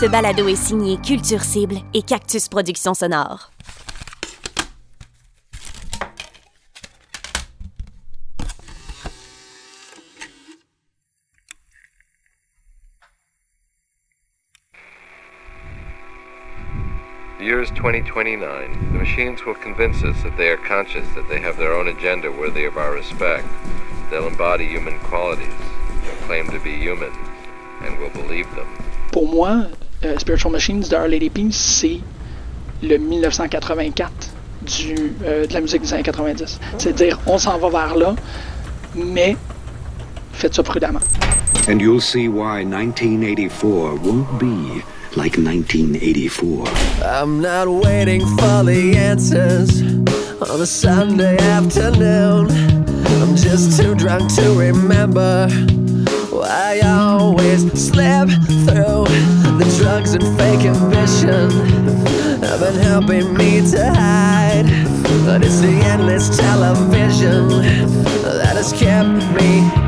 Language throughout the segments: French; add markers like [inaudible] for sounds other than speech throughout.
Ce balado est signé Culture Cible et Cactus Productions Sonores. The year is 2029. The machines will convince us that they are conscious, that they have their own agenda worthy of our respect. They'll embody human qualities, they'll claim to be human, and we'll believe them. Pour moi, euh, Spiritual Machines de Our Lady Peace, c'est le 1984 du, euh, de la musique des années 90. C'est-à-dire, on s'en va vers là, mais faites ça prudemment. And you'll see why 1984 won't be like 1984. I'm not waiting for the answers on a Sunday afternoon. I'm just too drunk to remember why I always slip through the drugs and fake ambition have been helping me to hide. But it's the endless television that has kept me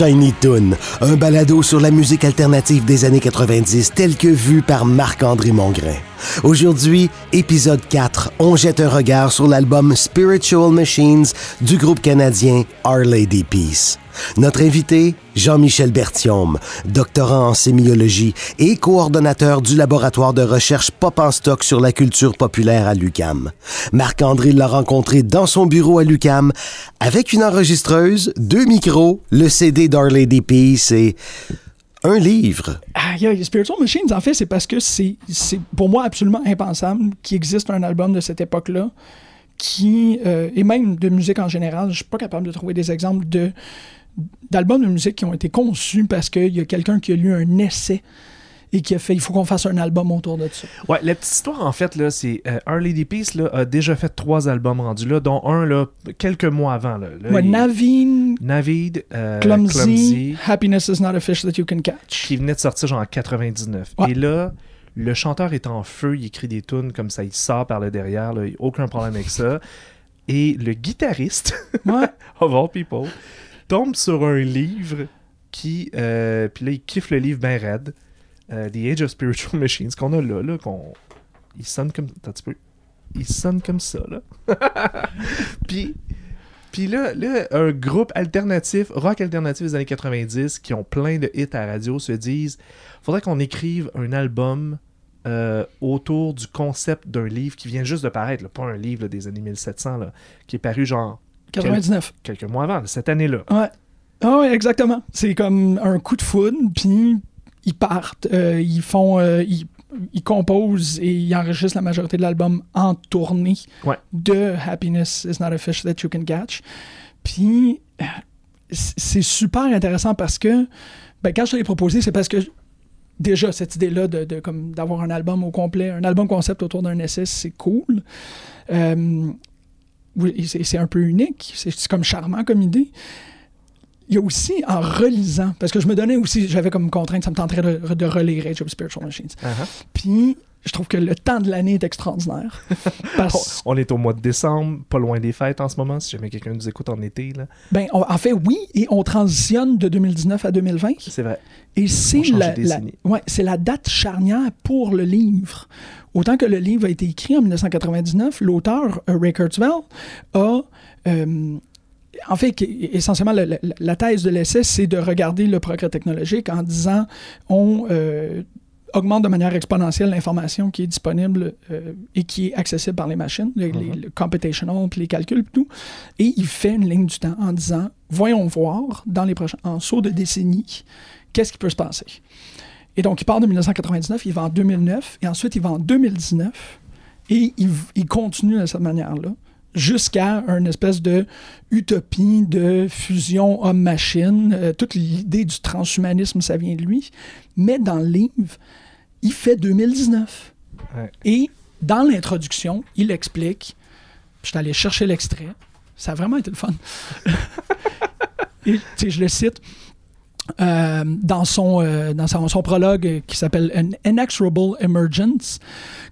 Shiny Toon, un balado sur la musique alternative des années 90 tel que vu par Marc-André Mongrain. Aujourd'hui, épisode 4, on jette un regard sur l'album Spiritual Machines du groupe canadien Our Lady Peace. Notre invité, Jean-Michel Berthiaume, doctorant en sémiologie et coordonnateur du laboratoire de recherche Pop en stock sur la culture populaire à l'UCAM. Marc-André l'a rencontré dans son bureau à l'UCAM avec une enregistreuse, deux micros, le CD d'Our Lady Peace et un livre. Ah, Spiritual Machines, en fait, c'est parce que c'est pour moi absolument impensable qu'il existe un album de cette époque-là qui, euh, et même de musique en général, je suis pas capable de trouver des exemples de d'albums de musique qui ont été conçus parce qu'il y a quelqu'un qui a lu un essai et qui a fait il faut qu'on fasse un album autour de ça. Ouais, la petite histoire, en fait, là, c'est euh, Our Lady Peace là, a déjà fait trois albums rendus là, dont un là, quelques mois avant. Là. Là, Ouais, il- Naveen, Navid, euh, Clumsy, Clumsy, Happiness is not a fish that you can catch. qui venait de sortir genre en 99. Ouais. Et là, le chanteur est en feu, il écrit des tunes comme ça, il sort par le derrière, là, aucun problème avec ça. Et le guitariste, Ouais. [laughs] of all people, tombe sur un livre qui. euh, Puis là, il kiffe le livre bien raide. euh, The Age of Spiritual [laughs] Machines, qu'on a là, là, qu'on. Il sonne comme. Attends un petit peu. Il sonne comme ça, là. [laughs] puis. Puis là, là, un groupe alternatif, rock alternatif des années 90, qui ont plein de hits à radio, se disent faudrait qu'on écrive un album euh, autour du concept d'un livre qui vient juste de paraître, pas un livre des années 1700, là, qui est paru genre 99. quelques mois avant, cette année-là. Ouais. Ah ouais, exactement. C'est comme un coup de foudre, puis ils partent, euh, ils font, euh, ils, ils composent et ils enregistrent la majorité de l'album en tournée Ouais. de Happiness is not a fish that you can catch. Puis euh, c'est super intéressant parce que ben, quand je te l'ai proposé, c'est parce que déjà cette idée-là de, de comme d'avoir un album au complet, un album concept autour d'un essai, c'est cool. Euh, c'est un peu unique, c'est comme charmant comme idée. Il y a aussi en relisant, parce que je me donnais aussi, j'avais comme contrainte, ça me tenterait de, de relire Age of Spiritual Machines. Uh-huh. Puis je trouve que le temps de l'année est extraordinaire. [laughs] Parce, On est au mois de décembre, pas loin des fêtes en ce moment, si jamais quelqu'un nous écoute en été. Là. ben, on- en fait, oui, et on transitionne de 2019 à 2020. C'est vrai. Et c'est la, de la- décennie. ouais, c'est la date charnière pour le livre. Autant que le livre a été écrit en 1999, l'auteur euh, Ray Kurzweil a... euh, en fait, essentiellement, la, la- la thèse de l'essai, c'est de regarder le progrès technologique en disant on euh, augmente de manière exponentielle l'information qui est disponible euh, et qui est accessible par les machines, les, les- le computational, puis les calculs, puis tout. Et il fait une ligne du temps en disant voyons voir dans les prochains, en saut de décennies, qu'est-ce qui peut se passer? Et donc, il part de 1999, il va en 2009, et ensuite, il va en 2019, et il, il continue de cette manière-là, jusqu'à une espèce de utopie de fusion homme-machine. Euh, toute l'idée du transhumanisme, ça vient de lui. Mais dans le livre, il fait 2019. Ouais. Et dans l'introduction, il explique, je suis allé chercher l'extrait, ça a vraiment été le fun. [laughs] Et, tu sais, je le cite. Euh, dans son, euh, dans son, prologue euh, qui s'appelle An Inexorable Emergence.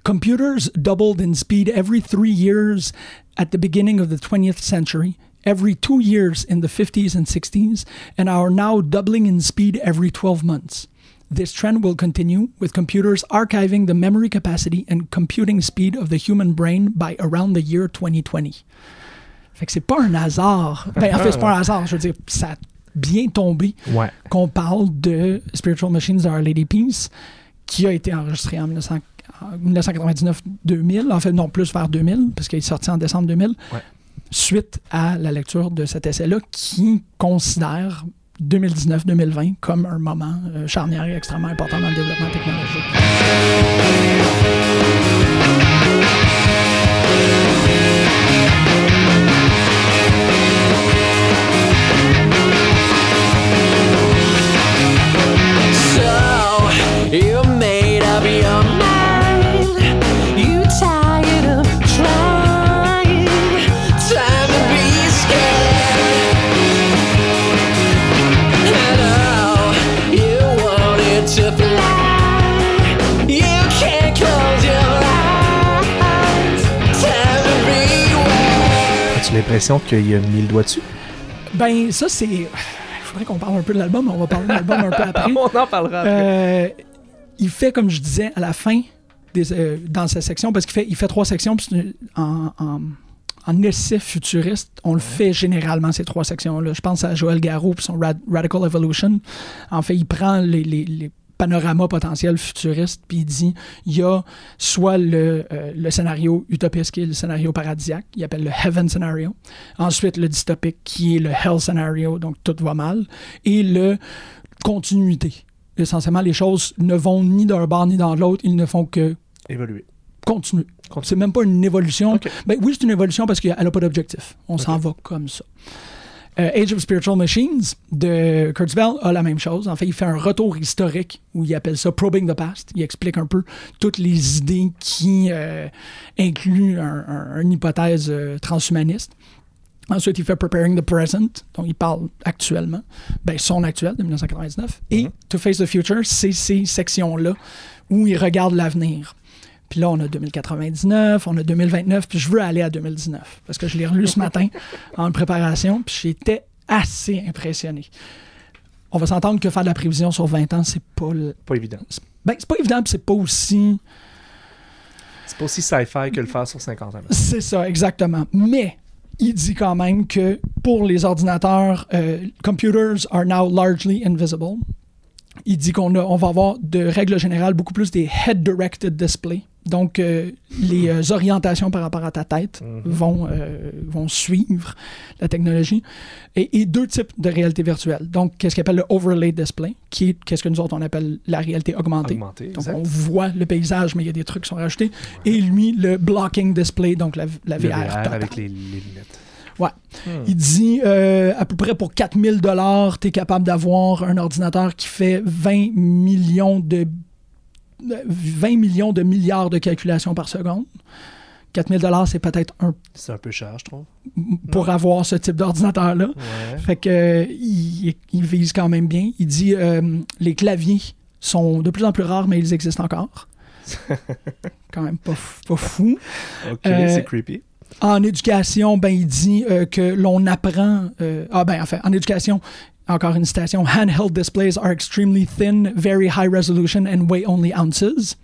Computers doubled in speed every three years at the beginning of the 20th century, every two years in the 50s and 60s, and are now doubling in speed every 12 months. This trend will continue, with computers archiving the memory capacity and computing speed of the human brain by around the year 2020. Fait que c'est pas un hasard. Ben, en fait, c'est pas un hasard. Je veux dire, ça bien tombé Ouais. qu'on parle de Spiritual Machines de Our Lady Peace, qui a été enregistré en 1900 en 1999-2000, en fait, non, plus vers 2000, parce qu'il est sorti en décembre 2000, Ouais. suite à la lecture de cet essai-là, qui considère 2019-2020 comme un moment euh, charnière et extrêmement important dans le développement technologique. L'impression qu'il a mis le doigt dessus? Ben, ça, c'est. Il faudrait qu'on parle un peu de l'album, mais on va parler de l'album un peu [laughs] après. On en parlera après. Euh, il fait, comme je disais, à la fin, des, euh, dans sa section, parce qu'il fait, il fait trois sections, puis en, en, en essai futuriste, on le fait généralement, ces trois sections-là. Je pense à Joël Garraud et son Rad- Radical Evolution. En fait, il prend les, les- les panoramas potentiels futuristes, puis il dit il y a soit le, euh, le scénario utopiste, qui est le scénario paradisiaque, il appelle le Heaven Scenario. Ensuite, le dystopique, qui est le Hell Scenario, donc tout va mal. Et le continuité. Essentiellement, les choses ne vont ni d'un bord ni dans l'autre, ils ne font que Évoluer. continuer. Continue. C'est même pas une évolution. Ben oui, c'est une évolution parce qu'elle n'a pas d'objectif. On s'en va comme ça. Euh, Age of Spiritual Machines de Kurzweil a la même chose. En fait, il fait un retour historique où il appelle ça Probing the Past. Il explique un peu toutes les idées qui euh, incluent un- un- une hypothèse euh, transhumaniste. Ensuite, il fait Preparing the Present, dont il parle actuellement, ben, son actuel de 1999. Et To Face the Future, c'est ces sections-là où il regarde l'avenir. Puis là, on a 2099, on a 2029, puis je veux aller à 2019 parce que je l'ai relu ce matin [laughs] en préparation, puis j'étais assez impressionné. On va s'entendre que faire de la prévision sur 20 ans, c'est pas le- Pas évident. ben, c'est pas évident, puis c'est pas aussi C'est pas aussi sci-fi que le faire sur 50 ans. C'est ça, exactement. Mais il dit quand même que pour les ordinateurs, euh, computers are now largely invisible. Il dit qu'on on va avoir de règle générale beaucoup plus des head-directed displays. Donc, euh, les euh, orientations par rapport à ta tête vont, euh, vont suivre la technologie. Et, et deux types de réalité virtuelle. Donc, qu'est-ce qu'on appelle le overlay display, qui est qu'est-ce que nous autres on appelle la réalité augmentée. Augmenté, Donc, exact. on voit le paysage, mais il y a des trucs qui sont rajoutés. Et lui, le blocking display, donc la, la Le VR. VR totale. avec les, les lunettes. Ouais. Il dit euh, à peu près pour 4000 dollars, tu es capable d'avoir un ordinateur qui fait 20 millions de 20 millions de milliards de calculations par seconde. 4000 dollars, c'est peut-être un C'est un peu cher, je trouve. pour avoir ce type d'ordinateur-là. Ouais. Fait que euh, il, il vise quand même bien. Il dit euh, les claviers sont de plus en plus rares, mais ils existent encore. [laughs] quand même pas, pas fou. Ok, Euh, c'est creepy. En éducation, ben, il dit euh, que l'on apprend. euh, ah, ben, enfin, en éducation, encore une citation Handheld displays are extremely thin, very high resolution, and weigh only ounces.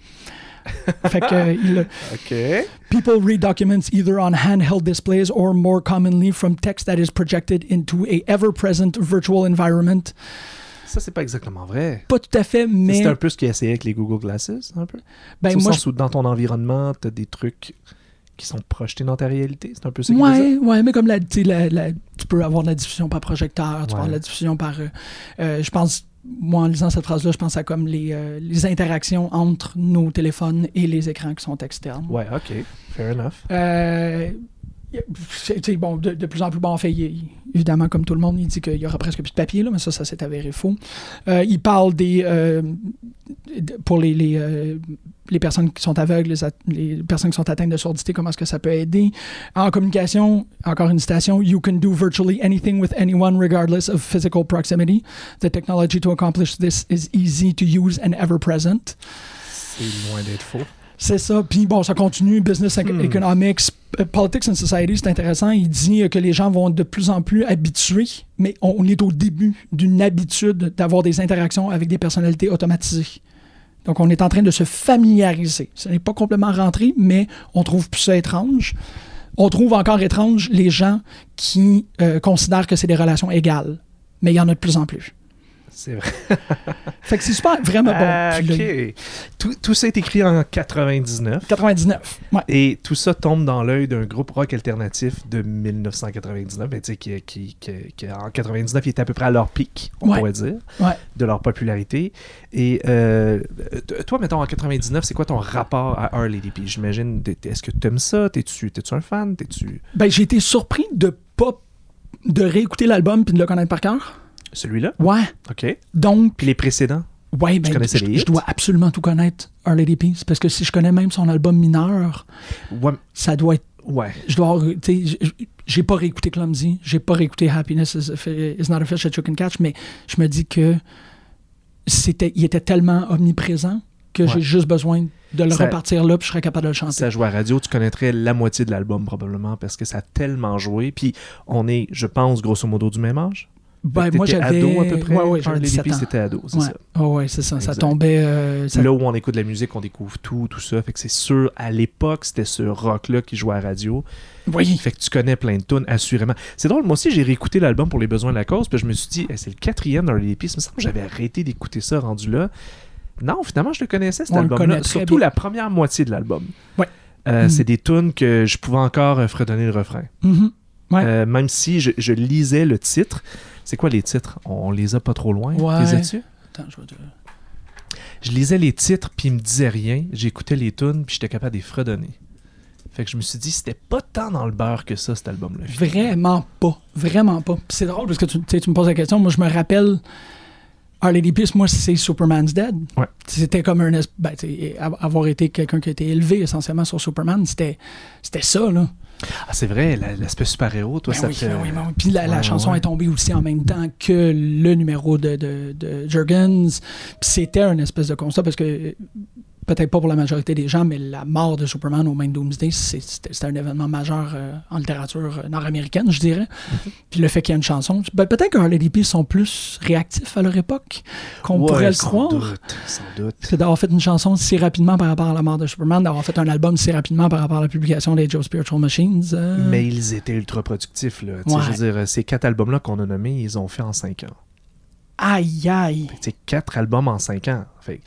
[laughs] fait que il- Ok. people read documents either on handheld displays or more commonly from text that is projected into a ever-present virtual environment. Ça, c'est pas exactement vrai. Pas tout à fait, mais C'est un peu ce qu'il a essayé avec les Google Glasses, un peu. ben au moi, sens où dans ton environnement, t'as des trucs qui sont projetés dans ta réalité. C'est un peu ça dire? ouais, ouais, mais comme la, la- la- tu peux avoir de la diffusion par projecteur, tu peux avoir de la diffusion par, euh, euh, je pense, moi en lisant cette phrase-là, je pense à comme les, euh, les interactions entre nos téléphones et les écrans qui sont externes. Ouais, ok. Fair enough. Bon, de, plus en plus bon, fait, évidemment, comme tout le monde, il dit qu'il y aura presque plus de papier, là, mais ça, ça s'est avéré faux. Euh, il parle des. euh, pour les. les, euh, les personnes qui sont aveugles, les personnes qui sont atteintes de surdité, comment est-ce que ça peut aider? En communication, encore une citation, You can do virtually anything with anyone regardless of physical proximity. The technology to accomplish this is easy to use and ever present. C'est loin d'être faux. C'est ça. Puis bon, ça continue. Business ec- Economics, euh, Politics and Society, c'est intéressant. Il dit euh, que les gens vont de plus en plus habitués, mais on on est au début d'une habitude d'avoir des interactions avec des personnalités automatisées. Donc, on est en train de se familiariser. Ce n'est pas complètement rentré, mais on trouve plus ça étrange. On trouve encore étrange les gens qui euh, considèrent que c'est des relations égales. Mais il y en a de plus en plus. C'est vrai. [laughs] Fait que c'est super, vraiment bon. Ah, ok. Tout, tout ça est écrit en 99. 99. Ouais. Et tout ça tombe dans l'œil d'un groupe rock alternatif de 1999, ben, qui, qui, qui, qui, en 99, il était à peu près à leur pic, on Ouais. pourrait dire, Ouais. de leur popularité. Et euh, toi, mettons, en 99, c'est quoi ton rapport à Our Lady P? J'imagine, est-ce que tu aimes ça? T'es-tu t'es-tu un fan? T'es-tu Ben, j'ai été surpris de pas de réécouter l'album puis de le connaître par cœur. Celui-là? Ouais. OK. Donc, Puis les précédents? ouais, ben, je, les je dois absolument tout connaître, Our Lady P. C'est parce que si je connais même son album mineur, Ouais. ça doit être. ouais. Je dois. J'ai pas réécouté Clumsy, j'ai pas réécouté Happiness is, a fi- is not a fish that you can catch, mais je me dis que c'était, il était tellement omniprésent que j'ai juste besoin de le Ça- repartir là puis je serais capable de le chanter. ça joue à radio, tu connaîtrais la moitié de l'album probablement parce que ça a tellement joué. Puis on est, je pense, grosso modo du même âge? Ben, moi, j'avais. ado à peu près. Ouais, ouais, j'avais Lady 17 P, ans. c'était ado, c'est Ouais. ça. Oh, ouais, c'est ça. Ça tombait. euh, ça- Là où on écoute de la musique, on découvre tout, tout ça. Fait que c'est sûr, à l'époque, c'était ce rock-là qui jouait à la radio. Oui. Fait que tu connais plein de tunes, assurément. C'est drôle, moi aussi, j'ai réécouté l'album pour les besoins de la cause, puis je me suis dit, Hey, c'est le quatrième dans les pistes. Il me semble que j'avais arrêté d'écouter ça rendu là. Non, finalement, je le connaissais, cet album-là. Surtout bien. la première moitié de l'album. Ouais. Euh, Mm. C'est des tunes que je pouvais encore euh, fredonner le refrain. Mhm. Ouais. Euh, même si je, je lisais le titre. C'est quoi les titres? On les a pas trop loin. Ouais. Les as-tu? Attends, je vais te- Je lisais les titres, puis ils me disaient rien. J'écoutais les tunes, puis j'étais capable de les fredonner. Fait que je me suis dit, c'était pas tant dans le beurre que ça, cet album-là. Vraiment pas. Vraiment pas. C'est drôle parce que tu me poses la question. Moi, je me rappelle. Our Lady Peace, moi, c'est Superman's Dead. Ouais. C'était comme un. Ben, avoir été quelqu'un qui a été élevé essentiellement sur Superman, c'était ça, là. Ah, c'est vrai, la- l'aspect super-héros, toi, Ben ça oui, te... oui, ben oui. Puis la, chanson ouais. est tombée aussi en même temps que le numéro de, de, de Jurgens. C'était un espèce de constat parce que peut-être pas pour la majorité des gens, mais la mort de Superman au main Doomsday, c'est- c'était un événement majeur euh, en littérature euh, nord-américaine, je dirais. Mm-hmm. Puis le fait qu'il y ait une chanson, ben, peut-être que Harley Peace sont plus réactifs à leur époque qu'on Ouais, pourrait le sans croire. Doute, sans doute. Que d'avoir fait une chanson si rapidement par rapport à la mort de Superman, d'avoir fait un album si rapidement par rapport à la publication des Joe Spiritual Machines. euh, Mais ils étaient ultra productifs, là. Ouais. Je veux dire, ces quatre albums-là qu'on a nommés, ils ont fait en cinq ans. Aïe, aïe. Sais, quatre albums en cinq ans. Fait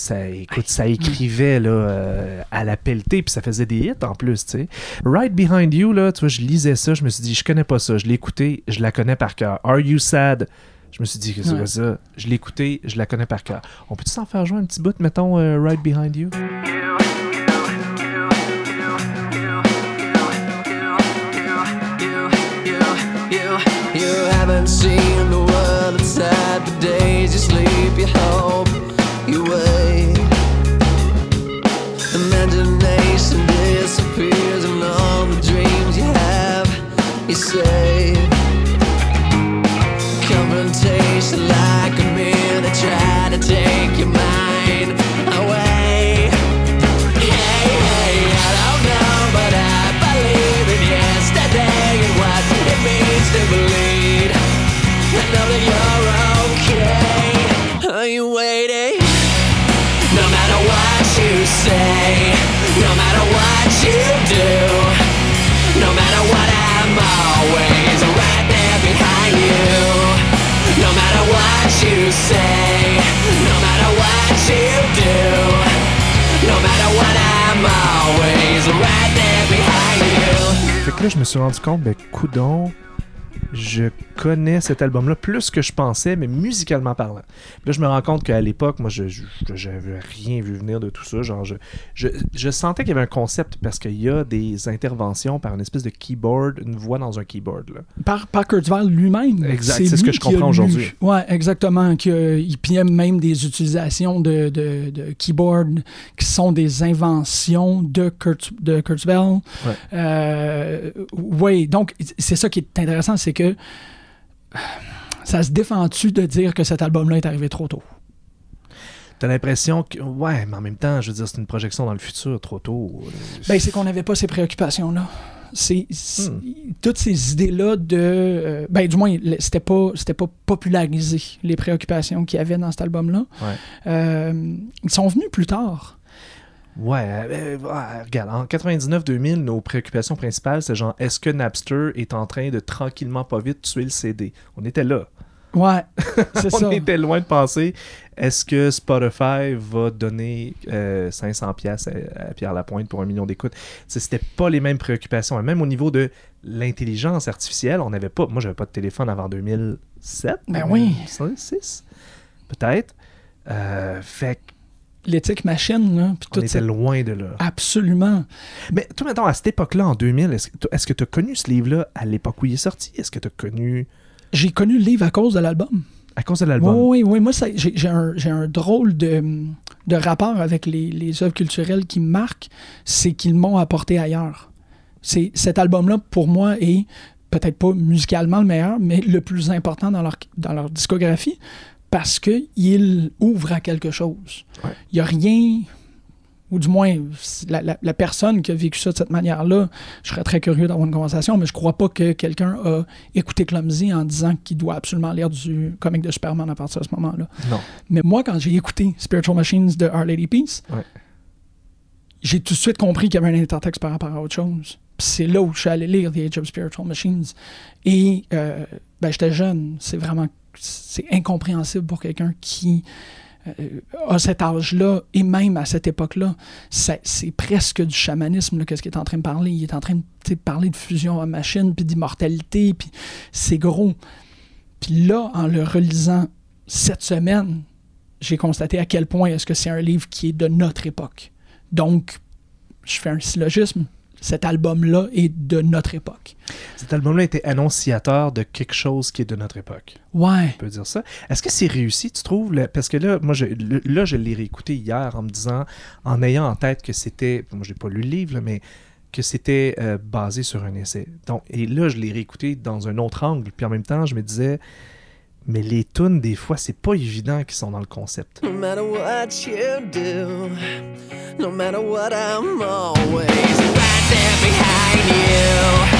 ça, écoute, ça écrivait là, euh, à la pelletée, puis ça faisait des hits en plus, tu sais. Right Behind You, là, tu vois, je lisais ça, je me suis dit, je connais pas ça. Je l'ai écouté, je la connais par cœur. Are You Sad? Je me suis dit que c'est Ouais. quoi ça? Je l'ai écouté, je la connais par cœur. On peut-tu s'en faire jouer un petit bout, mettons, euh, Right Behind You? You haven't seen the world inside the days you sleep, you hope, you. You say. Like a man to take your mind que là, je me suis rendu compte, ben, coudon, je connais cet album-là plus que je pensais, mais musicalement parlant. Puis là, je me rends compte qu'à l'époque, moi, je j'avais rien vu venir de tout ça. Genre, je, je, je sentais qu'il y avait un concept parce qu'il y a des interventions par une espèce de keyboard, une voix dans un keyboard. Là. Par, par Kurzweil lui-même. Exact, c'est ce que je comprends aujourd'hui. Ouais, exactement. il y a même des utilisations de, de, de keyboard qui sont des inventions de, Kurt, de Kurzweil. Ouais. Euh, oui, donc c'est ça qui est intéressant, c'est que ça se défend-tu de dire que cet album-là est arrivé trop tôt? T'as l'impression que. Ouais, mais en même temps, je veux dire, c'est une projection dans le futur trop tôt. Ben, c'est qu'on n'avait pas ces préoccupations-là. C'est, Hmm. Toutes ces idées-là de. euh, ben, du moins, c'était pas, c'était pas popularisé, les préoccupations qu'il y avait dans cet album-là. Ouais. Euh, ils sont venus plus tard. Ouais, euh, ouais, regarde, en 99-2000, nos préoccupations principales, c'est genre, est-ce que Napster est en train de tranquillement, pas vite, tuer le CD? On était là. Ouais, [laughs] c'est On était loin de penser, est-ce que Spotify va donner euh, 500 pièces à, à Pierre Lapointe pour un million d'écoutes? C'était pas les mêmes préoccupations. Et même au niveau de l'intelligence artificielle, on n'avait pas... Moi, j'avais pas de téléphone avant 2007. Ben oui. 2006, peut-être. Euh, fait L'éthique machine, là. puis tout était loin de là. Absolument. Mais toi, maintenant, à cette époque-là, en 2000, est-ce que tu as connu ce livre-là à l'époque où il est sorti? Est-ce que tu as connu? J'ai connu le livre à cause de l'album. à cause de l'album? Oui, oui, oui. Moi, j'ai un, un drôle de, de rapport avec les, les œuvres culturelles qui me marquent. C'est qu'ils m'ont apporté ailleurs. C'est Cet album-là, pour moi, est peut-être pas musicalement le meilleur, mais le plus important dans leur, dans leur discographie parce qu'il ouvre à quelque chose. Ouais. Il n'y a rien, ou du moins, la, la- la personne qui a vécu ça de cette manière-là, je serais très curieux d'avoir une conversation, mais je crois pas que quelqu'un a écouté Clumsy en disant qu'il doit absolument lire du comic de Superman à partir de ce moment-là. Non. Mais moi, quand j'ai écouté Spiritual Machines de Our Lady Peace, Ouais. j'ai tout de suite compris qu'il y avait un intertexte par rapport à autre chose. C'est là où je suis allé lire The Age of Spiritual Machines. Et euh, ben, j'étais jeune. C'est vraiment c'est incompréhensible pour quelqu'un qui euh, à cet âge-là et même à cette époque-là, c'est presque du chamanisme, qu'est-ce qu'il est en train de parler. Il est en train de parler de fusion à machine, puis d'immortalité, puis c'est gros. Puis là, en le relisant cette semaine, j'ai constaté à quel point est-ce que c'est un livre qui est de notre époque. Donc, je fais un syllogisme. Cet album-là est de notre époque. Cet album-là était annonciateur de quelque chose qui est de notre époque. Ouais. On peut dire ça. Est-ce que c'est réussi, tu trouves? le- Parce que là, moi, je, le- là, je l'ai réécouté hier en me disant, en ayant en tête que c'était, moi, j'ai pas lu le livre, là, mais que c'était euh, basé sur un essai. Donc, et là, je l'ai réécouté dans un autre angle. Puis en même temps, je me disais, mais les tunes, des fois, c'est pas évident qu'ils sont dans le concept. No matter what you do, no matter what, I'm always right there behind you.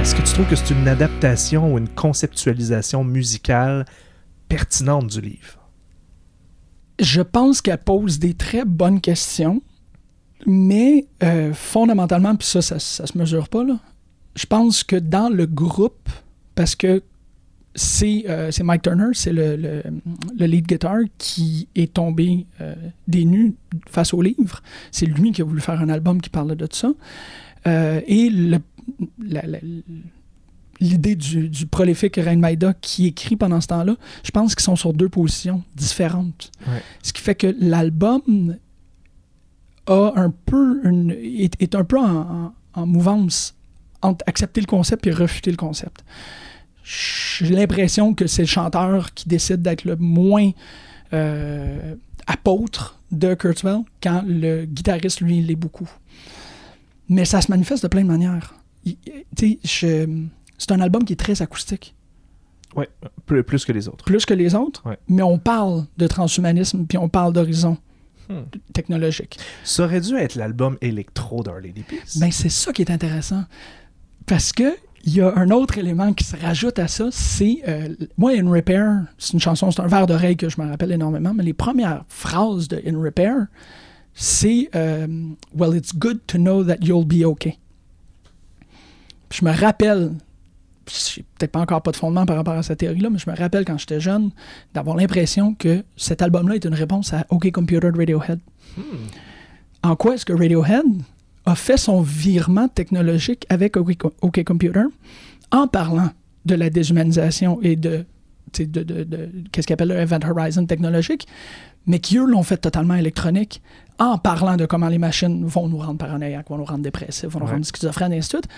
Est-ce que tu trouves que c'est une adaptation ou une conceptualisation musicale pertinente du livre? Je pense qu'elle pose des très bonnes questions, mais euh, fondamentalement, puis ça, ça, ça se mesure pas, là. Je pense que dans le groupe, parce que c'est euh, c'est Mike Turner, c'est le, le, le lead guitar qui est tombé euh, des nues face au livre. C'est lui qui a voulu faire un album qui parle de ça. Euh, et l'idée du, du prolifique Rain Maida qui écrit pendant ce temps-là, je pense qu'ils sont sur deux positions différentes. Ouais. Ce qui fait que l'album a un peu une, est, est un peu en, en- en mouvance entre accepter le concept et refuter le concept. J'ai l'impression que c'est le chanteur qui décide d'être le moins euh, apôtre de Kurzweil quand le guitariste, lui, l'est beaucoup. Mais ça se manifeste de plein de manières. C'est un album qui est très acoustique Ouais, plus, plus que les autres. plus que les autres, Ouais. mais on parle de transhumanisme puis on parle d'horizon Hmm. technologique. Ça aurait dû être l'album électro Lady Peace. Ben, c'est ça qui est intéressant. Parce que il y a un autre élément qui se rajoute à ça, c'est euh, moi In Repair, c'est une chanson, c'est un verre d'oreille que je me rappelle énormément, mais les premières phrases de In Repair, c'est euh, Well, it's good to know that you'll be okay. Puis je me rappelle, j'ai peut-être pas encore pas de fondement par rapport à cette théorie-là, mais je me rappelle quand j'étais jeune d'avoir l'impression que cet album-là est une réponse à OK Computer de Radiohead. En quoi est-ce que Radiohead a fait son virement technologique avec OK, Computer en parlant de la déshumanisation et de, de, de- de- qu'est-ce qu'ils appellent le Event Horizon technologique, mais qui eux l'ont fait totalement électronique en parlant de comment les machines vont nous rendre paranoïaques, vont nous rendre dépressifs, vont nous Ouais. rendre schizophrènes et ainsi de suite.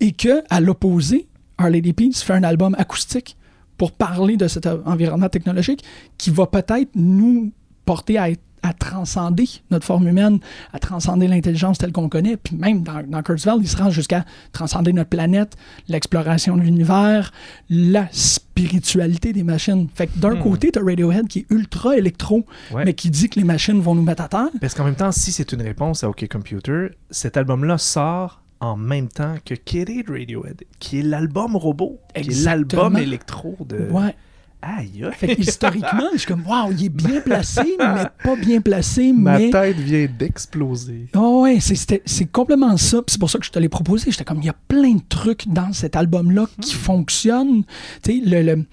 Et que, à l'opposé, Our Lady Peace fait un album acoustique pour parler de cet environnement technologique qui va peut-être nous porter à, être- à transcender notre forme humaine, à transcender l'intelligence telle qu'on connaît. Puis même dans, dans Kurzweil, il se rend jusqu'à transcender notre planète, l'exploration de l'univers, la spiritualité des machines. Fait que d'un Hmm. côté, tu as Radiohead qui est ultra électro, Ouais. mais qui dit que les machines vont nous mettre à terre. Parce qu'en même temps, si c'est une réponse à OK Computer, cet album-là sort en même temps que Kid Radiohead, qui est l'album robot, qui est Exactement. l'album électro de... Ouais. Aïe. Fait que historiquement, je suis comme, waouh, il est bien placé, mais pas bien placé, [laughs] Ma mais. tête vient d'exploser. Oh ouais, c'est- complètement ça. C'est pour ça que je te l'ai proposé. J'étais comme, il y a plein de trucs dans cet album-là qui fonctionnent. Tu sais, le, le-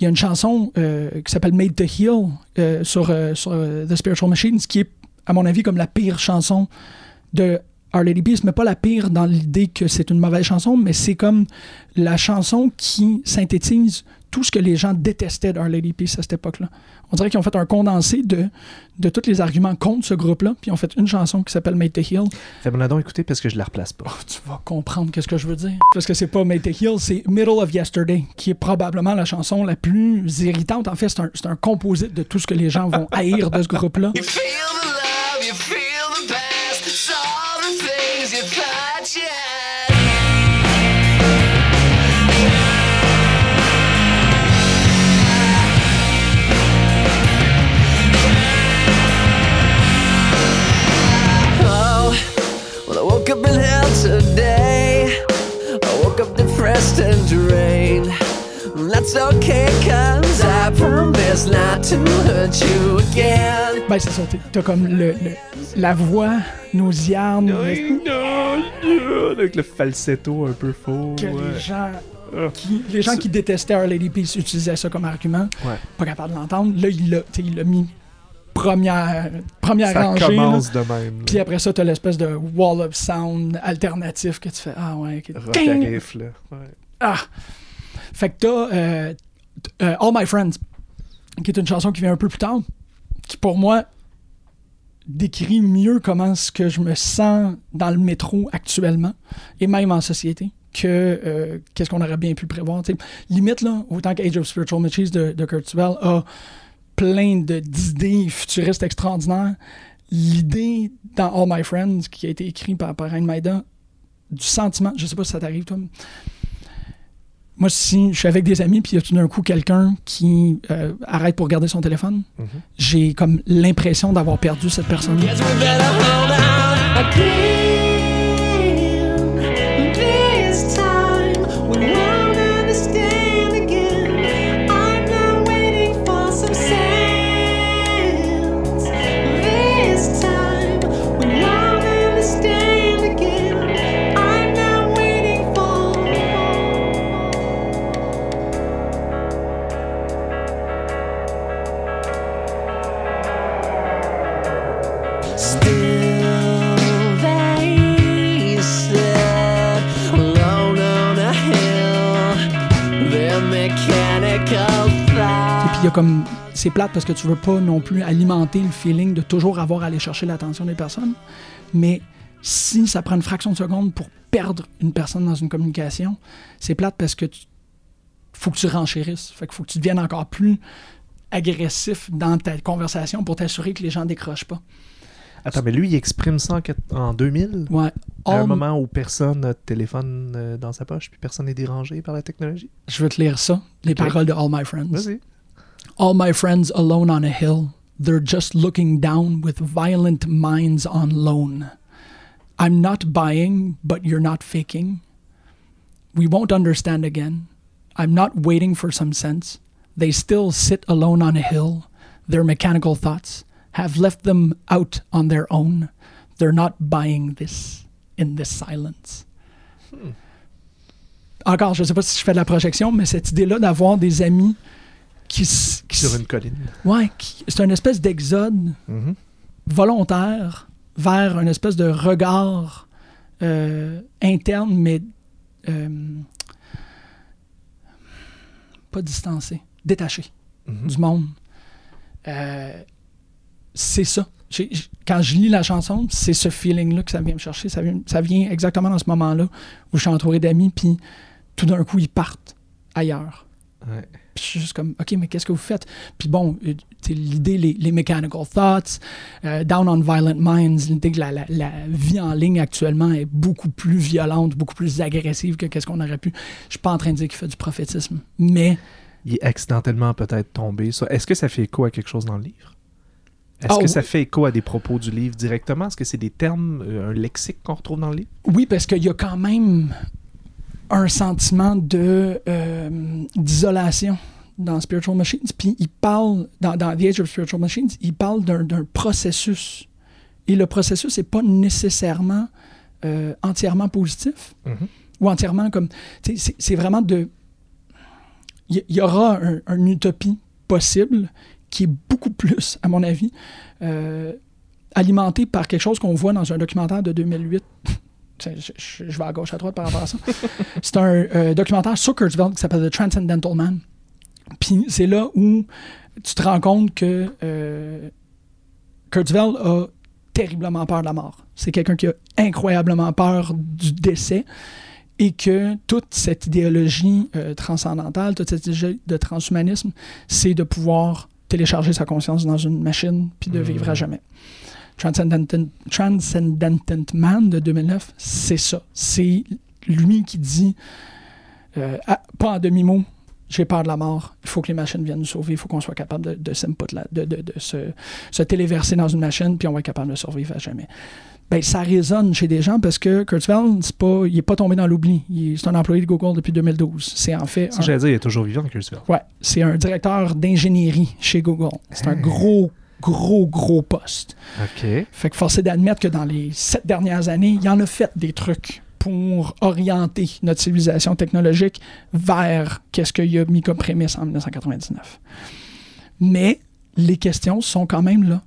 il y a une chanson euh, qui s'appelle Made to Heal euh, sur, euh, sur The Spiritual Machines, qui est, à mon avis, comme la pire chanson de Our Lady Peace, mais pas la pire dans l'idée que c'est une mauvaise chanson, mais c'est comme la chanson qui synthétise tout ce que les gens détestaient d'Our Lady Peace à cette époque-là. On dirait qu'ils ont fait un condensé de, de tous les arguments contre ce groupe-là, puis ils ont fait une chanson qui s'appelle Made to Heal. Fais-moi donc écouter parce que je la replace pas. Tu vas comprendre qu'est-ce que je veux dire. Parce que c'est pas Made to Heal, c'est Middle of Yesterday, qui est probablement la chanson la plus irritante. En fait, c'est un, c'est un composite de tout ce que les gens vont haïr de ce groupe-là. Woke up in hell today. I woke up depressed and drained. That's okay, cause I promise not to hurt you again. Ben, c'est ça. t'es- T'as comme le, le- la voix nauséarde Avec le falsetto un peu faux. que les ouais. gens. Ah. Qui, les gens qui détestaient Our Lady Peace utilisaient ça comme argument. Ouais. Pas capable de l'entendre. Là, il l'a tu sais, il l'a mis première, première Ça rangée. là. commence de même. Puis après ça, t'as l'espèce de wall of sound alternatif que tu fais. Ah ouais, ok. Rock riff, là. Ouais. Ah! Fait que t'as euh, euh, All My Friends, qui est une chanson qui vient un peu plus tard, qui pour moi décrit mieux comment ce que je me sens dans le métro actuellement, et même en société, que euh, qu'est-ce qu'on aurait bien pu prévoir. tu sais. limite, là, autant que Age of Spiritual Machines de, de Kurzweil a plein de- d'idées futuristes extraordinaires, l'idée dans All My Friends, qui a été écrit par, par Reine Maida, du sentiment, je sais pas si ça t'arrive, toi, moi, si je suis avec des amis, puis il y a tout d'un coup quelqu'un qui euh, arrête pour regarder son téléphone, j'ai comme l'impression d'avoir perdu cette personne. Il y a comme. C'est plate parce que tu veux pas non plus alimenter le feeling de toujours avoir à aller chercher l'attention des personnes. Mais si ça prend une fraction de seconde pour perdre une personne dans une communication, c'est plate parce que tu faut que tu renchérisses. Fait faut que tu deviennes encore plus agressif dans ta conversation pour t'assurer que les gens décrochent pas. Attends, mais lui, il exprime ça en, quat- en 2000 Ouais. À un moment où personne n'a de téléphone euh, dans sa poche, puis personne n'est dérangé par la technologie? Je veux te lire ça, les paroles de All My Friends. Vas-y. All my friends alone on a hill, they're just looking down with violent minds on loan. I'm not buying, but you're not faking. We won't understand again. I'm not waiting for some sense. They still sit alone on a hill. Their mechanical thoughts have left them out on their own. They're not buying this in this silence. Encore, je ne sais pas si je fais de la projection, mais cette idée-là d'avoir des amis qui, qui Sur une colline. Ouais, c'est une espèce d'exode Mhm. volontaire vers une espèce de regard euh, interne, mais euh, pas distancé, détaché Mhm. du monde. Euh, c'est ça. J- quand je lis la chanson, c'est ce feeling-là que ça vient me chercher. Ça vient, ça vient exactement dans ce moment-là où je suis entouré d'amis, puis tout d'un coup, ils partent ailleurs. Ouais. Puis je suis juste comme, OK, mais qu'est-ce que vous faites? Puis bon, euh, l'idée, les, les mechanical thoughts, euh, Down on Violent Minds, l'idée que la, la- la vie en ligne actuellement est beaucoup plus violente, beaucoup plus agressive que qu'est-ce qu'on aurait pu. Je suis pas en train de dire qu'il fait du prophétisme, mais Il est accidentellement peut-être tombé. Est-ce que ça fait écho à quelque chose dans le livre? Est-ce Ah, que oui. ça fait écho à des propos du livre directement? Est-ce que c'est des termes, euh, un lexique qu'on retrouve dans le livre? oui, parce qu'il y a quand même un sentiment de euh, d'isolation dans Spiritual Machines. Puis il parle, dans, dans The Age of Spiritual Machines, il parle d'un d'un processus. Et le processus n'est pas nécessairement euh, entièrement positif Mhm. ou entièrement comme. C'est vraiment de. Il y, aura un, un utopie possible qui est beaucoup plus, à mon avis, euh, alimenté par quelque chose qu'on voit dans un documentaire de 2008. [laughs] Je, je- je vais à gauche, à droite par rapport à ça. [laughs] C'est un euh, documentaire sur Kurzweil qui s'appelle The Transcendental Man. Puis c'est là où tu te rends compte que euh, Kurzweil a terriblement peur de la mort. C'est quelqu'un qui a incroyablement peur du décès et que toute cette idéologie euh, transcendantale, toute cette idéologie de transhumanisme, c'est de pouvoir télécharger sa conscience dans une machine puis de vivre à jamais. Transcendental, Transcendental Man de 2009, c'est ça. C'est lui qui dit, euh, ah, pas en demi-mot, j'ai peur de la mort, il faut que les machines viennent nous sauver, il faut qu'on soit capable de, de, s'input là- de, de, de se, se téléverser dans une machine, puis on va être capable de survivre à jamais. Ben, ça résonne chez des gens parce que Kurzweil, c'est pas, il n'est pas tombé dans l'oubli. C'est un employé de Google depuis 2012. C'est en fait Ça, un- j'allais dire, il est toujours vivant, Kurzweil. Ouais, c'est un directeur d'ingénierie chez Google. C'est un gros, gros, gros poste. OK. Fait que force est d'admettre que dans les sept dernières années, il en a fait des trucs pour orienter notre civilisation technologique vers qu'est-ce qu'il a mis comme prémisse en 1999. Mais les questions sont quand même là.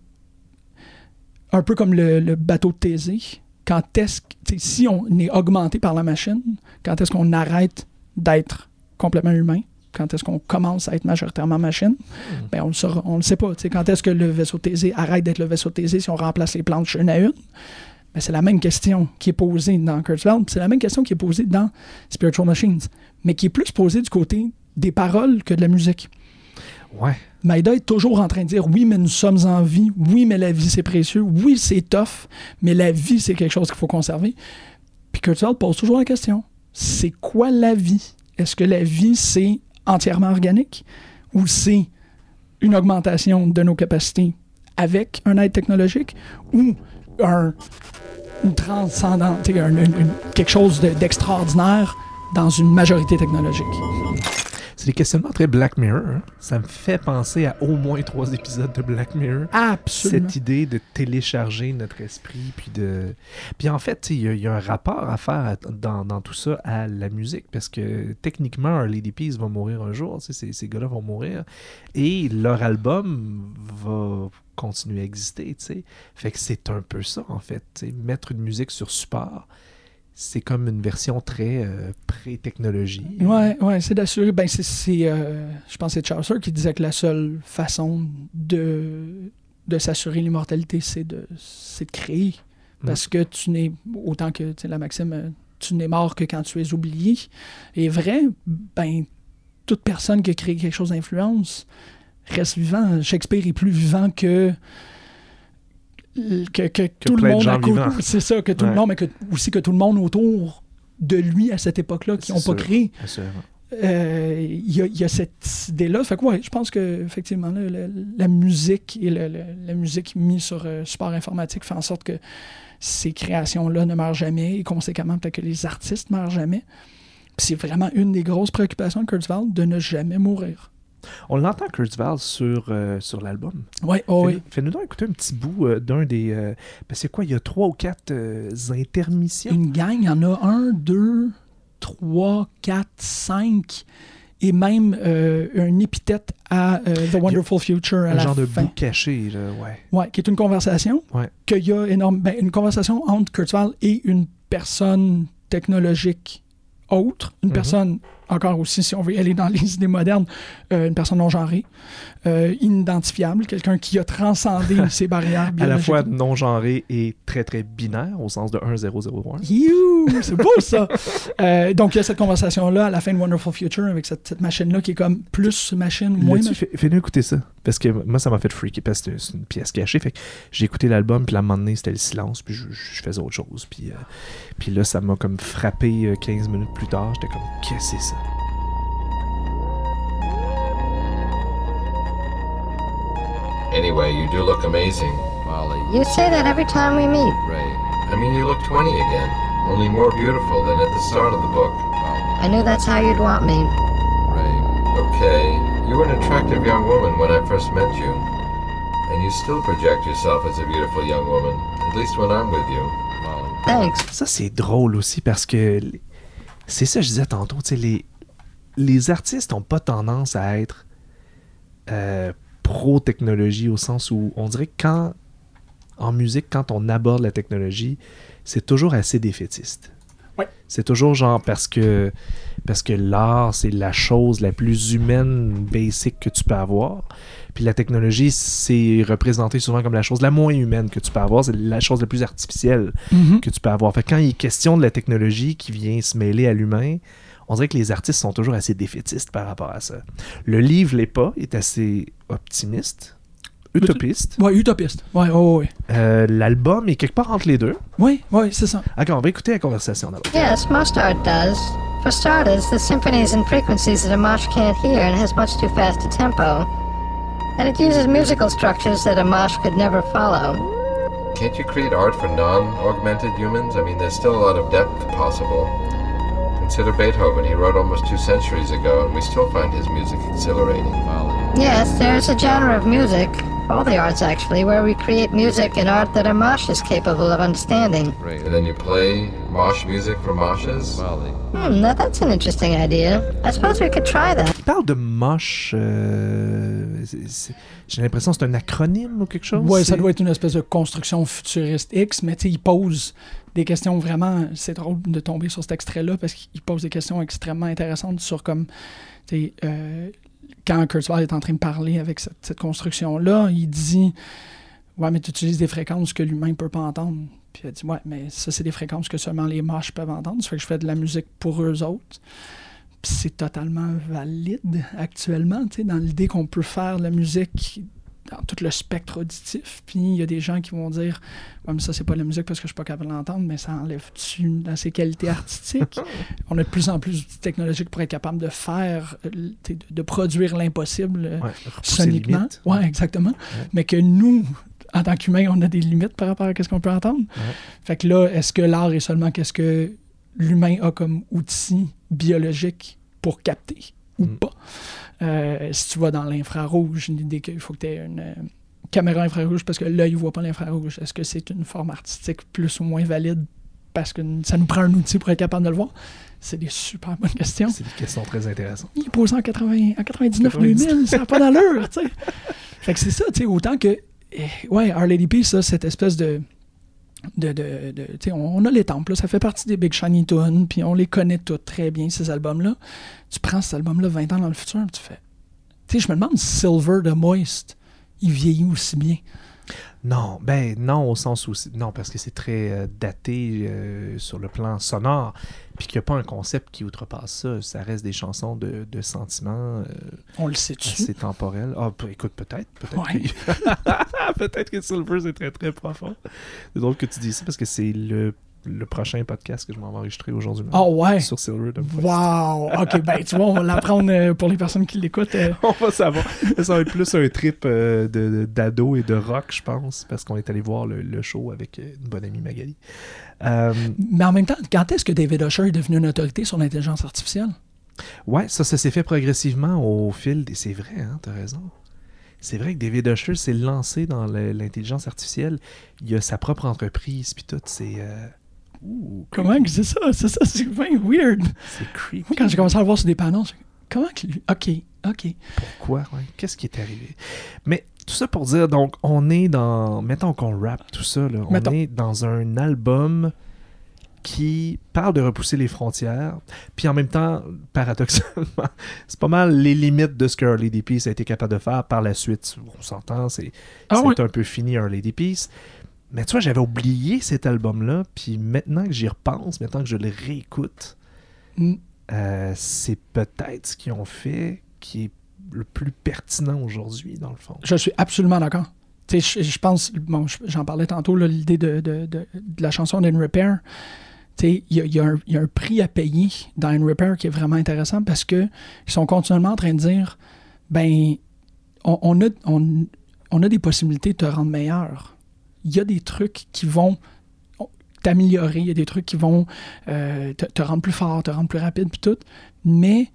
Un peu comme le, le bateau de Thésée. Quand est-ce si on est augmenté par la machine, quand est-ce qu'on arrête d'être complètement humain? Quand est-ce qu'on commence à être majoritairement machine? Ben, on le on le sait pas. Quand est-ce que le vaisseau Thésée arrête d'être le vaisseau Thésée si on remplace les planches une à une? Ben, c'est la même question qui est posée dans Kurzweil, c'est la même question qui est posée dans Spiritual Machines, mais qui est plus posée du côté des paroles que de la musique. Ouais. Maïda est toujours en train de dire oui, mais nous sommes en vie, oui, mais la vie c'est précieux, oui, c'est tough, mais la vie c'est quelque chose qu'il faut conserver. Puis pose toujours la question. C'est quoi la vie? Est-ce que la vie c'est entièrement organique? Ou c'est une augmentation de nos capacités avec un aide technologique? Ou un, une transcendante, quelque chose de- d'extraordinaire dans une majorité technologique? C'est des questionnements très Black Mirror. hein. Ça me fait penser à au moins trois épisodes de Black Mirror. Absolument. Cette idée de télécharger notre esprit, puis de... Puis en fait, il y, a- il y a un rapport à faire à- dans, dans tout ça à la musique, parce que techniquement, Lady Peace va mourir un jour, ces, ces gars-là vont mourir, et leur album va continuer à exister, tu sais. Fait que c'est un peu ça, en fait. Mettre une musique sur support, c'est comme une version très euh, pré-technologie. Ouais, ouais, c'est d'assurer. Ben, c'est, euh, je pense que c'est Chaucer qui disait que la seule façon de, de s'assurer l'immortalité, c'est de, c'est de créer. Parce que tu n'es, autant que la maxime, euh, tu n'es mort que quand tu es oublié, est vrai, ben, toute personne qui a créé quelque chose d'influence reste vivant. Shakespeare est plus vivant que. Que, que tout le monde. [laughs] C'est ça, que tout le monde, mais que, aussi que tout le monde autour de lui à cette époque-là qui n'ont pas créé euh, il y, a- il y a cette idée-là. Fait que ouais, je pense que effectivement là, la, la musique et le- le- la musique mise sur euh, support informatique fait en sorte que ces créations-là ne meurent jamais et conséquemment peut-être que les artistes meurent jamais. C'est vraiment une des grosses préoccupations de Kurzweil de ne jamais mourir. On l'entend Kurzweil sur, euh, sur l'album. Ouais, oh Fais- oui. Fais-nous donc écouter un petit bout euh, d'un des. euh, ben, c'est quoi Il y a trois ou quatre intermissions? Une gang, il y en a un, deux, trois, quatre, cinq, et même un épithète à The Wonderful Future à un la genre de bout caché, là, ouais. Ouais, qui est une conversation. Ouais. Qu'il y a énorme, ben, une conversation entre Kurzweil et une personne technologique autre, une Mhm. personne, encore aussi, si on veut aller dans [laughs] les idées modernes, euh, une personne non genrée, euh, inidentifiable, quelqu'un qui a transcendé [laughs] ces barrières À la fois non genré et très très binaire au sens de 1 0 0 1. You! C'est beau ça! [laughs] Euh, donc il y a cette conversation-là à la fin de Wonderful Future avec cette, cette machine-là qui est comme plus machine, moins machine. fais- Fais-nous écouter ça. Parce que moi, ça m'a fait freaker. Parce que c'est une pièce cachée. Fait j'ai écouté l'album, puis à un moment donné, c'était le silence, puis je, je faisais autre chose. Puis, euh, puis là, ça m'a comme frappé euh, 15 minutes plus tard. J'étais comme, qu'est-ce que c'est ça? Anyway, you do look amazing, Molly. You say that every time we meet. Ray. I mean, you look 20 again, only more beautiful than at the start of the book. I knew that's how you'd want me. Ray. Okay, you were an attractive young woman when I first met you. And you still project yourself as a beautiful young woman, at least when I'm with you, Molly. Ça, c'est drôle aussi parce que c'est ça que je disais tantôt. Les, les artistes n'ont pas tendance à être euh, pro-technologie au sens où on dirait que quand, en musique, quand on aborde la technologie, c'est toujours assez défaitiste. Ouais. C'est toujours genre parce que, parce que l'art, c'est la chose la plus humaine, basic que tu peux avoir. Puis la technologie, c'est représenté souvent comme la chose la moins humaine que tu peux avoir. C'est la chose la plus artificielle Mhm. que tu peux avoir. Fait que quand il est question de la technologie qui vient se mêler à l'humain, on dirait que les artistes sont toujours assez défaitistes par rapport à ça. Le livre l'est pas, est assez optimiste, utopiste. Ouais, utopiste. Ouais, ouais, ouais. Euh, L'album est quelque part entre les deux. Ouais, ouais, c'est ça. Ok, on va écouter la conversation d'abord. Yes, most art does. For starters, the symphonies and frequencies that a mosh can't hear and has much too fast a tempo. And it uses musical structures that a mosh could never follow. Can't you create art for non-augmented humans? I mean, there's still a lot of depth possible. Consider Beethoven. He wrote almost two centuries ago, and we still find his music exhilarating. Yes, there's a genre of music, all the arts actually, where we create music and art that a mosh is capable of understanding. And then you play mosh music for moshes? Hmm, now that's an interesting idea. I suppose we could try that. Il parle de moche. euh, J'ai l'impression que c'est un acronyme ou quelque chose. Ouais, ça doit être une espèce de construction futuriste X, mais tu sais, il pose des questions vraiment. C'est drôle de tomber sur cet extrait-là parce qu'il pose des questions extrêmement intéressantes sur comme. tu sais, euh, quand Kurzweil est en train de parler avec cette, construction-là, il dit Ouais, mais tu utilises des fréquences que l'humain ne peut pas entendre. Puis il a dit Ouais, mais ça, c'est des fréquences que seulement les moches peuvent entendre. Ça fait que je fais de la musique pour eux autres. Puis c'est totalement valide actuellement, tu sais, dans l'idée qu'on peut faire de la musique dans tout le spectre auditif. Puis il y a des gens qui vont dire Ouais, mais ça, c'est pas de la musique parce que je suis pas capable de l'entendre, mais ça enlève-tu dans ses qualités artistiques [laughs] On a de plus en plus d'outils technologiques pour être capable de faire, euh, de, de produire l'impossible euh, Ouais, soniquement. Ouais, exactement. Mais que nous, en tant qu'humains, on a des limites par rapport à ce qu'on peut entendre. Fait que là, est-ce que l'art est seulement qu'est-ce que l'humain a comme outil biologique pour capter ou Mm. pas? Euh, si tu vas dans l'infrarouge, l'idée qu'il faut que tu aies une euh, caméra infrarouge parce que l'œil ne voit pas l'infrarouge, est-ce que c'est une forme artistique plus ou moins valide parce que ça nous prend un outil pour être capable de le voir? C'est des super bonnes questions. C'est des questions très intéressantes. Il est posé en, 80, en 99 90. 2000, ça n'a pas d'allure, tu sais. Fait que c'est ça, tu sais, autant que. eh, Ouais, Our Lady Peace, ça, cette espèce de. De, de, on, a les temples, ça fait partie des Big Shiny Tunes, puis on les connaît tous très bien, ces albums-là. Tu prends cet album-là 20 ans dans le futur, tu fais. Tu sais, je me demande si Silver de Moist, il vieillit aussi bien. Non, ben non, au sens où. c'est- Non, parce que c'est très euh, daté euh, sur le plan sonore, puis qu'il n'y a pas un concept qui outrepasse ça. Ça reste des chansons de, de sentiments euh, On le sait-tu? assez temporels. Ah, pe- écoute, peut-être. Peut-être Ouais. que... [laughs] peut-être que Silver, c'est très, très profond. C'est drôle que tu dis ça, parce que c'est le le prochain podcast que je m'en vais enregistrer aujourd'hui. Oh ouais? Sur Silver. Wow! OK, ben tu vois, on va l'apprendre euh, pour les personnes qui l'écoutent. euh. [laughs] On va savoir. Ça va être plus un trip euh, d'ado et de rock, je pense, parce qu'on est allé voir le, le show avec une bonne amie Magali. Mais en même temps, quand est-ce que David Usher est devenu une autorité sur l'intelligence artificielle? ouais, ça, ça s'est fait progressivement au fil des. C'est vrai, hein, t'as raison. C'est vrai que David Usher s'est lancé dans l'intelligence artificielle. Il a sa propre entreprise, puis tout. C'est. Ouh, Comment que c'est ça? C'est ça, c'est bien weird. C'est creepy. Moi, quand j'ai commencé à le voir sur des panneaux, j'ai comment que lui... OK, OK. Pourquoi? ouais? Qu'est-ce qui est arrivé? Mais tout ça pour dire, donc, on est dans. Mettons qu'on rap tout ça, là. On Mettons. est dans un album qui parle de repousser les frontières, puis en même temps, paradoxalement, [laughs] c'est pas mal les limites de ce que Early Peace a été capable de faire par la suite. On s'entend, c'est Ah un peu fini Early Peace. Mais tu vois, j'avais oublié cet album-là, puis maintenant que j'y repense, maintenant que je le réécoute, Mm. euh, c'est peut-être ce qu'ils ont fait qui est le plus pertinent aujourd'hui, dans le fond. Je suis absolument d'accord. Tu sais, je, je pense, bon, je- j'en parlais tantôt, l'idée de, de, de, de la chanson d'In Repair. Tu sais, Il y y a un- il y a un prix à payer dans In Repair qui est vraiment intéressant parce que ils sont continuellement en train de dire ben, on, on a, on, on a des possibilités de te rendre meilleur. Il y a des trucs qui vont t'améliorer, il y a des trucs qui vont euh, te, te rendre plus fort, te rendre plus rapide, puis tout. Mais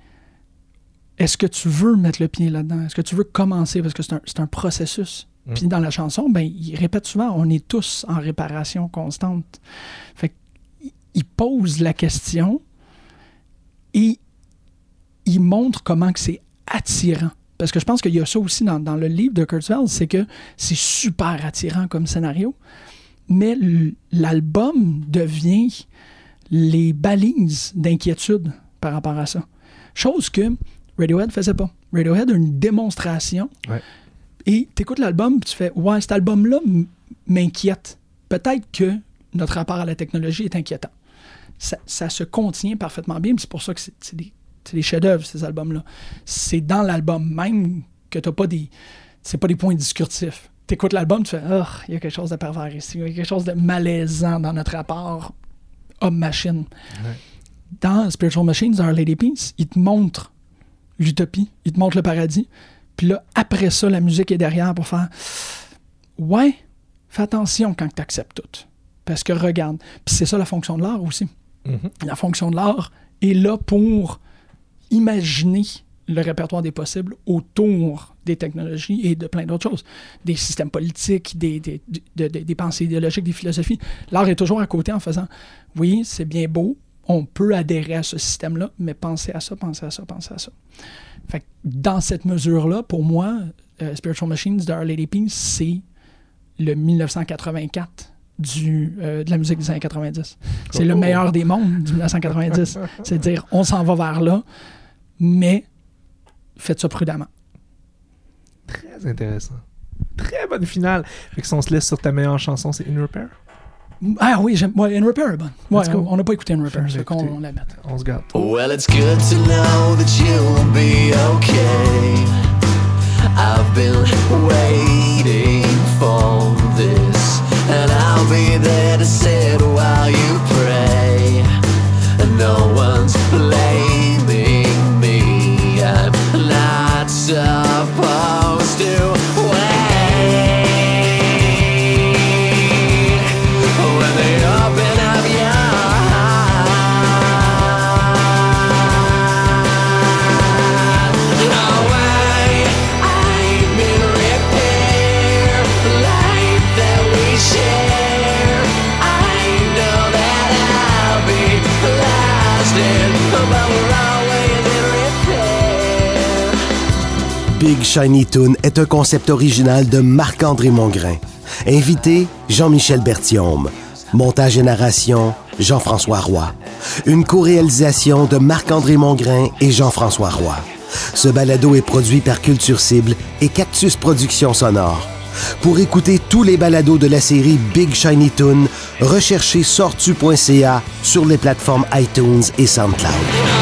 est-ce que tu veux mettre le pied là-dedans? Est-ce que tu veux commencer? Parce que c'est un, un processus. Mm. Puis dans la chanson, ben, il répète souvent, on est tous en réparation constante. Fait qu'il- il pose la question et il montre comment que c'est attirant. Parce que je pense qu'il y a ça aussi dans, dans le livre de Kurzweil, c'est que c'est super attirant comme scénario, mais l'album devient les balises d'inquiétude par rapport à ça. Chose que Radiohead faisait pas. Radiohead a une démonstration Ouais. et tu écoutes l'album tu fais Ouais, cet album-là m'inquiète. Peut-être que notre rapport à la technologie est inquiétant. Ça, ça se contient parfaitement bien, c'est pour ça que c'est c'est des, c'est des chefs-d'œuvre, ces albums-là. C'est dans l'album même que t'as pas des. C'est pas des points discursifs. T'écoutes l'album, tu fais Ah, il y a quelque chose de pervers ici, il y a quelque chose de malaisant dans notre rapport homme-machine. Dans Spiritual Machines, Our Lady Peace, il te montre l'utopie, il te montre le paradis. Puis là, après ça, la musique est derrière pour faire Ouais, fais attention quand tu acceptes tout. Parce que regarde, puis c'est ça la fonction de l'art aussi. La fonction de l'art est là pour imaginer le répertoire des possibles autour des technologies et de plein d'autres choses. Des systèmes politiques, des, des, de- de- des pensées idéologiques, des philosophies. L'art est toujours à côté en faisant Oui, c'est bien beau, on peut adhérer à ce système-là, mais pensez à ça, pensez à ça, pensez à ça. Fait dans cette mesure-là, pour moi, euh, Spiritual Machines de Our Lady Peace, c'est le 1984 du, euh, de la musique des années 90. C'est le Oh. meilleur des mondes du 1990. [laughs] C'est dire, on s'en va vers là, mais faites ça prudemment. Très intéressant. Très bonne finale. Fait que si on se laisse sur ta meilleure chanson, c'est In Repair? Ah oui, j'aime. Ouais, In Repair est bonne. Ouais, on n'a pas écouté In Repair, écouté. on la mette. On se garde. Well, it's good to know that you'll be okay. I've been waiting for be there to Big Shiny Toon est un concept original de Marc-André Mongrain. Invité, Jean-Michel Berthiaume. Montage et narration, Jean-François Roy. Une co-réalisation de Marc-André Mongrain et Jean-François Roy. Ce balado est produit par Culture Cible et Cactus Productions Sonore. Pour écouter tous les balados de la série Big Shiny Toon, recherchez sortu.ca sur les plateformes iTunes et SoundCloud.